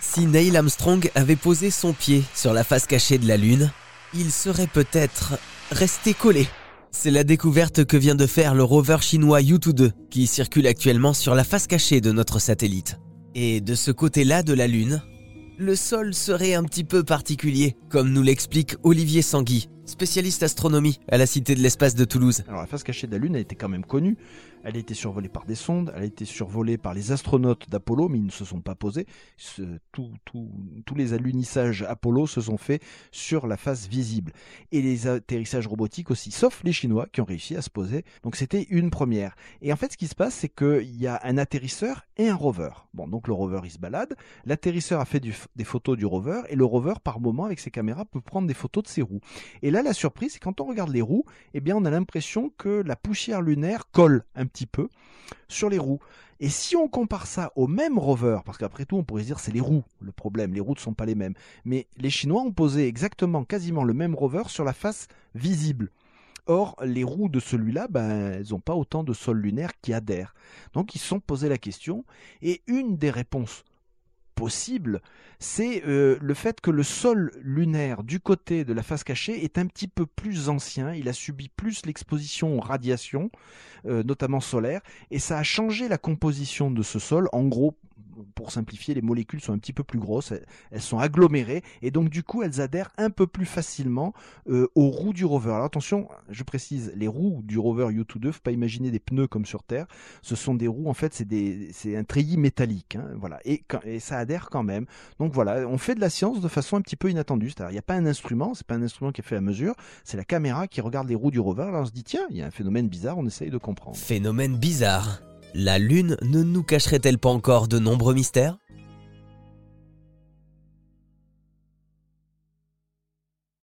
Si Neil Armstrong avait posé son pied sur la face cachée de la Lune, il serait peut-être resté collé. C'est la découverte que vient de faire le rover chinois Yutu-2 qui circule actuellement sur la face cachée de notre satellite. Et de ce côté-là de la Lune, le sol serait un petit peu particulier, comme nous l'explique Olivier Sangui, spécialiste astronomie à la Cité de l'Espace de Toulouse. Alors la face cachée de la Lune a été quand même connue. Elle a été survolée par des sondes, elle a été survolée par les astronautes d'Apollo, mais ils ne se sont pas posés. tous les alunissages Apollo se sont faits sur la face visible. Et les atterrissages robotiques aussi, sauf les Chinois qui ont réussi à se poser. Donc c'était une première. Et en fait, ce qui se passe, c'est qu'il y a un atterrisseur et un rover. Bon, donc le rover, il se balade. L'atterrisseur a fait des photos du rover, et le rover, par moment, avec ses caméras, peut prendre des photos de ses roues. Et là, la surprise, c'est quand on regarde les roues, eh bien, on a l'impression que la poussière lunaire colle un petit peu sur les roues. Et si on compare ça au même rover, parce qu'après tout, on pourrait se dire c'est les roues le problème, les roues ne sont pas les mêmes. Mais les Chinois ont posé exactement, quasiment le même rover sur la face visible. Or, les roues de celui-là, ben, elles n'ont pas autant de sol lunaire qui adhèrent. Donc, ils se sont posé la question. Et une des réponses possible, c'est euh, le fait que le sol lunaire du côté de la face cachée est un petit peu plus ancien, il a subi plus l'exposition aux radiations, euh, notamment solaires, et ça a changé la composition de ce sol. En gros, pour simplifier, les molécules sont un petit peu plus grosses, elles, sont agglomérées, et donc du coup elles adhèrent un peu plus facilement euh, aux roues du rover. Alors attention, je précise, les roues du rover U2 faut pas imaginer des pneus comme sur Terre, ce sont des roues, en fait c'est un treillis métallique, hein, voilà, et, ça adhère quand même. Donc voilà, on fait de la science de façon un petit peu inattendue, c'est-à-dire il n'y a pas un instrument, c'est pas un instrument qui est fait à mesure, c'est la caméra qui regarde les roues du rover, alors on se dit tiens, il y a un phénomène bizarre, on essaye de comprendre. Phénomène bizarre la Lune ne nous cacherait-elle pas encore de nombreux mystères?